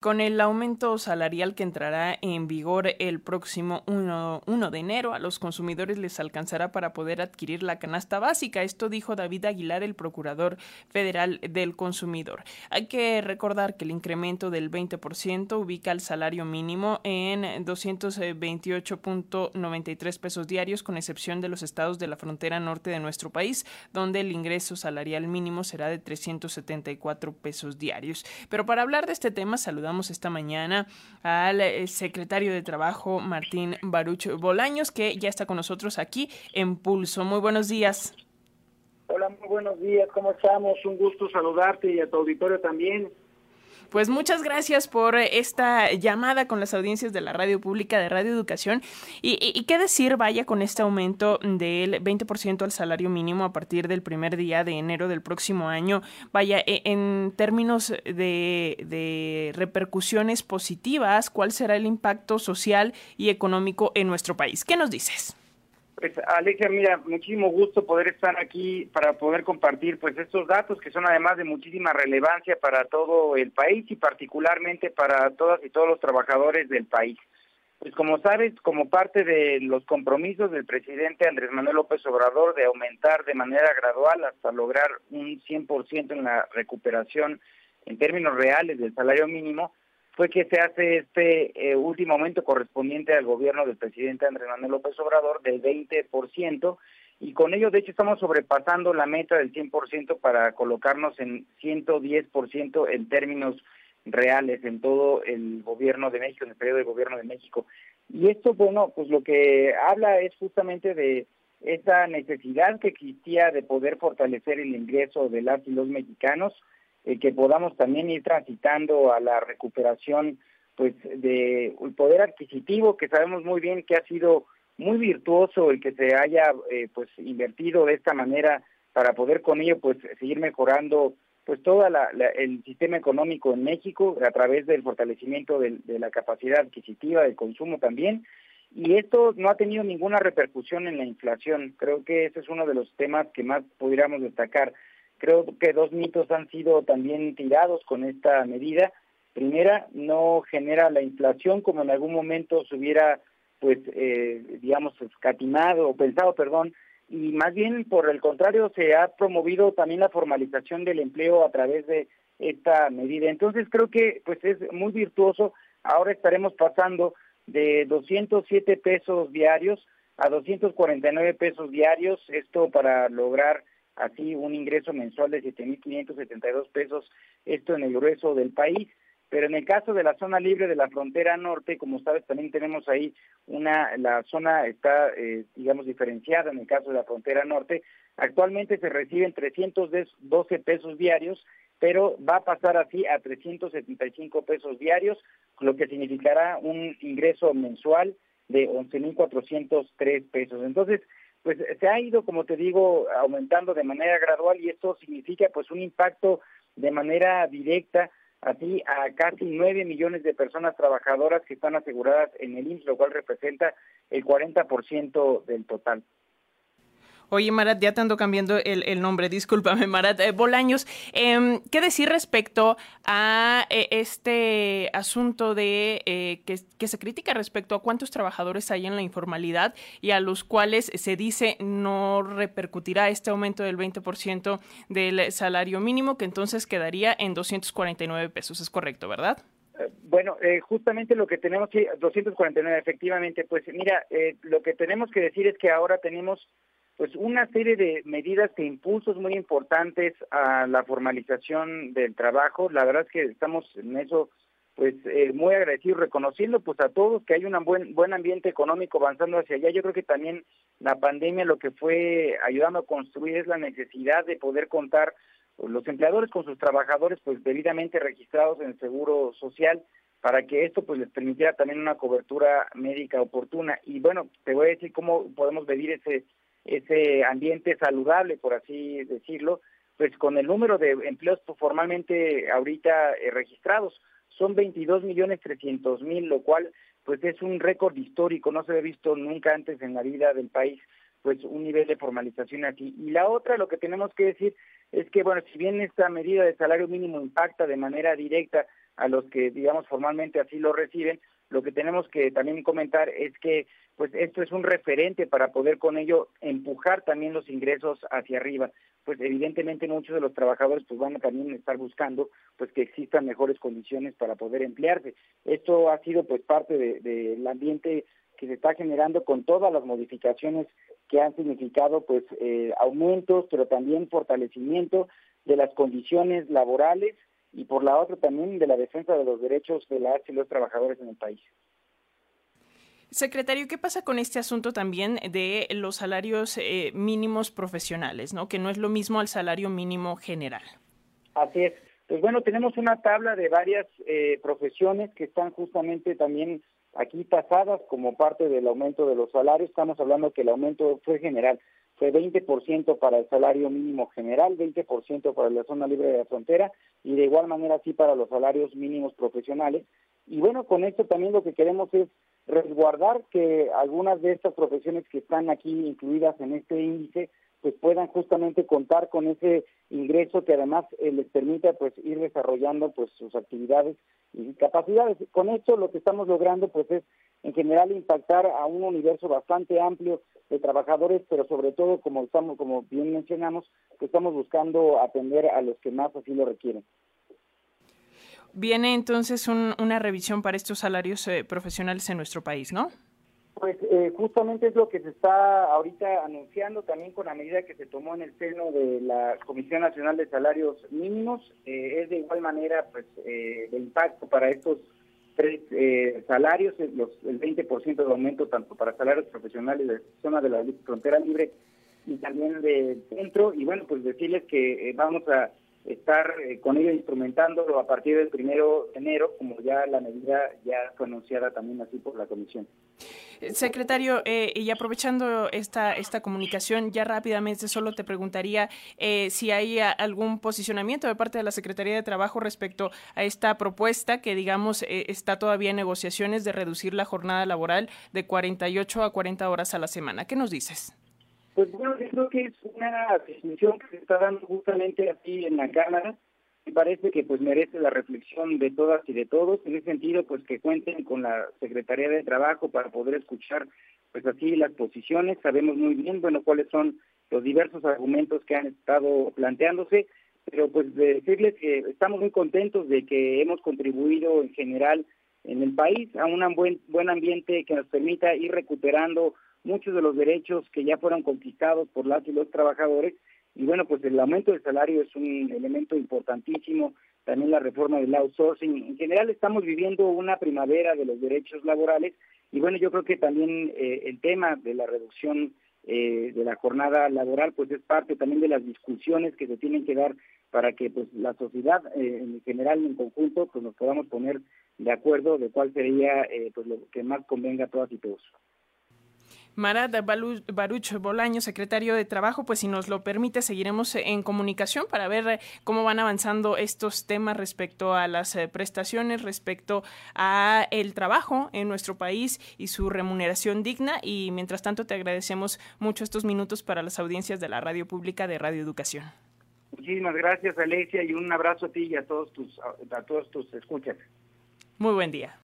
Con el aumento salarial que entrará en vigor el próximo 1, de enero, a los consumidores les alcanzará para poder adquirir la canasta básica. Esto dijo David Aguilar, el Procurador Federal del Consumidor. Hay que recordar que el incremento del 20% ubica el salario mínimo en 228.93 pesos diarios, con excepción de los estados de la frontera norte de nuestro país, donde el ingreso salarial mínimo será de 374 pesos diarios. Pero para hablar de este tema, saludamos esta mañana al eh, secretario de Trabajo, Martín Baruch Bolaños, que ya está con nosotros aquí en Pulso. Muy buenos días. Hola, muy buenos días. ¿Cómo estamos? Un gusto saludarte y a tu auditorio también. Pues muchas gracias por esta llamada con las audiencias de la radio pública de Radio Educación. Y, qué decir, vaya, con este aumento del 20% al salario mínimo a partir del primer día de enero del próximo año, vaya, e, en términos de repercusiones positivas, ¿cuál será el impacto social y económico en nuestro país? ¿Qué nos dices? Pues Alexia, mira, muchísimo gusto poder estar aquí para poder compartir pues estos datos que son además de muchísima relevancia para todo el país y particularmente para todas y todos los trabajadores del país. Pues como sabes, como parte de los compromisos del presidente Andrés Manuel López Obrador de aumentar de manera gradual hasta lograr un 100% en la recuperación en términos reales del salario mínimo, fue que se hace este eh, último aumento correspondiente al gobierno del presidente Andrés Manuel López Obrador del 20% y con ello de hecho estamos sobrepasando la meta del 100% para colocarnos en 110% en términos reales en todo el gobierno de México, en el periodo de gobierno de México. Y esto, bueno, pues lo que habla es justamente de esa necesidad que existía de poder fortalecer el ingreso de las y los mexicanos, eh, que podamos también ir transitando a la recuperación pues de el poder adquisitivo que sabemos muy bien que ha sido muy virtuoso el que se haya eh, pues invertido de esta manera para poder con ello pues seguir mejorando pues todo el sistema económico en México a través del fortalecimiento de, de la capacidad adquisitiva del consumo también. Y esto no ha tenido ninguna repercusión en la inflación. Creo que ese es uno de los temas que más pudiéramos destacar Creo que dos mitos han sido también tirados con esta medida. Primera, no genera la inflación como en algún momento se hubiera, pues, eh, digamos, escatimado o pensado, perdón, y más bien por el contrario se ha promovido también la formalización del empleo a través de esta medida. Entonces creo que pues es muy virtuoso. Ahora estaremos pasando de 207 pesos diarios a 249 pesos diarios, esto para lograr así un ingreso mensual de 7.572 pesos, esto en el grueso del país. Pero en el caso de la zona libre de la frontera norte, como sabes, también tenemos ahí una, la zona está, eh, digamos, diferenciada en el caso de la frontera norte. Actualmente se reciben 312 pesos diarios, pero va a pasar así a 375 pesos diarios, lo que significará un ingreso mensual de 11.403 pesos. Entonces, pues se ha ido, como te digo, aumentando de manera gradual y esto significa pues un impacto de manera directa así a casi nueve millones de personas trabajadoras que están aseguradas en el IMSS, lo cual representa el 40% del total. Oye, Marat, ya te ando cambiando el, nombre, discúlpame, Marat. Eh, Bolaños, em, ¿qué decir respecto a eh, este asunto de eh, que, que, se critica respecto a cuántos trabajadores hay en la informalidad y a los cuales se dice no repercutirá este aumento del 20% del salario mínimo, que entonces quedaría en 249 pesos? Es correcto, ¿verdad? Bueno, justamente lo que tenemos que, 249, efectivamente, pues mira, lo que tenemos que decir es que ahora tenemos pues una serie de medidas e impulsos muy importantes a la formalización del trabajo. La verdad es que estamos en eso pues eh, muy agradecidos, reconociendo pues a todos que hay un buen, buen ambiente económico avanzando hacia allá. Yo creo que también la pandemia lo que fue ayudando a construir es la necesidad de poder contar los empleadores con sus trabajadores pues debidamente registrados en el seguro social para que esto pues les permitiera también una cobertura médica oportuna. Y bueno, te voy a decir cómo podemos medir ese ese ambiente saludable, por así decirlo, pues con el número de empleos formalmente ahorita eh, registrados son 22 millones 300 mil, lo cual pues es un récord histórico, no se había visto nunca antes en la vida del país pues un nivel de formalización así. Y la otra, lo que tenemos que decir es que, bueno, si bien esta medida de salario mínimo impacta de manera directa a los que, digamos, formalmente así lo reciben, lo que tenemos que también comentar es que pues esto es un referente para poder con ello empujar también los ingresos hacia arriba. Pues evidentemente muchos de los trabajadores pues van a también estar buscando pues que existan mejores condiciones para poder emplearse. Esto ha sido pues parte del de, ambiente que se está generando con todas las modificaciones que han significado pues eh, aumentos, pero también fortalecimiento de las condiciones laborales y por la otra también de la defensa de los derechos de las y los trabajadores en el país. Secretario, ¿qué pasa con este asunto también de los salarios eh, mínimos profesionales, ¿no? que no es lo mismo al salario mínimo general? Así es. Pues bueno, tenemos una tabla de varias eh, profesiones que están justamente también aquí tasadas como parte del aumento de los salarios. Estamos hablando que el aumento fue general 20% para el salario mínimo general, 20% para la zona libre de la frontera y de igual manera sí para los salarios mínimos profesionales. Y bueno, con esto también lo que queremos es resguardar que algunas de estas profesiones que están aquí incluidas en este índice pues puedan justamente contar con ese ingreso que además eh, les permita pues ir desarrollando pues sus actividades y capacidades. Con esto lo que estamos logrando pues es en general impactar a un universo bastante amplio de trabajadores, pero sobre todo, como estamos, como bien mencionamos, que estamos buscando atender a los que más así lo requieren. Viene entonces una revisión para estos salarios eh, profesionales en nuestro país, ¿no? Pues eh, justamente es lo que se está ahorita anunciando también con la medida que se tomó en el seno de la Comisión Nacional de Salarios Mínimos. Eh, es de igual manera pues de impacto para estos tres eh, salarios, los, el 20% de aumento tanto para salarios profesionales de zona de la frontera libre y también de centro. Y bueno, pues decirles que eh, vamos a estar eh, con ello instrumentándolo a partir del primero de enero, como ya la medida ya fue anunciada también así por la Comisión. Secretario, eh, y aprovechando esta, esta comunicación, ya rápidamente solo te preguntaría eh, si hay algún posicionamiento de parte de la Secretaría de Trabajo respecto a esta propuesta que, digamos, eh, está todavía en negociaciones de reducir la jornada laboral de 48 a 40 horas a la semana. ¿Qué nos dices? Pues bueno, yo creo que es una distinción que se está dando justamente aquí en la Cámara me parece que pues merece la reflexión de todas y de todos. En ese sentido, pues que cuenten con la Secretaría de Trabajo para poder escuchar pues así las posiciones. Sabemos muy bien, bueno, cuáles son los diversos argumentos que han estado planteándose, pero pues decirles que estamos muy contentos de que hemos contribuido en general en el país a un buen, buen ambiente que nos permita ir recuperando muchos de los derechos que ya fueron conquistados por las y los trabajadores y bueno, pues el aumento del salario es un elemento importantísimo, también la reforma del outsourcing. En general estamos viviendo una primavera de los derechos laborales y bueno, yo creo que también eh, el tema de la reducción eh, de la jornada laboral pues es parte también de las discusiones que se tienen que dar para que pues la sociedad eh, en general en conjunto pues nos podamos poner de acuerdo de cuál sería pues lo que más convenga a todas y todos. Marat Baruch Bolaño, secretario de Trabajo, pues si nos lo permite, seguiremos en comunicación para ver eh, cómo van avanzando estos temas respecto a las eh, prestaciones, respecto a el trabajo en nuestro país y su remuneración digna. Y mientras tanto, te agradecemos mucho estos minutos para las audiencias de la radio pública de Radio Educación. Muchísimas gracias, Alexia, y un abrazo a ti y a todos tus, a todos tus escuchas. Muy buen día.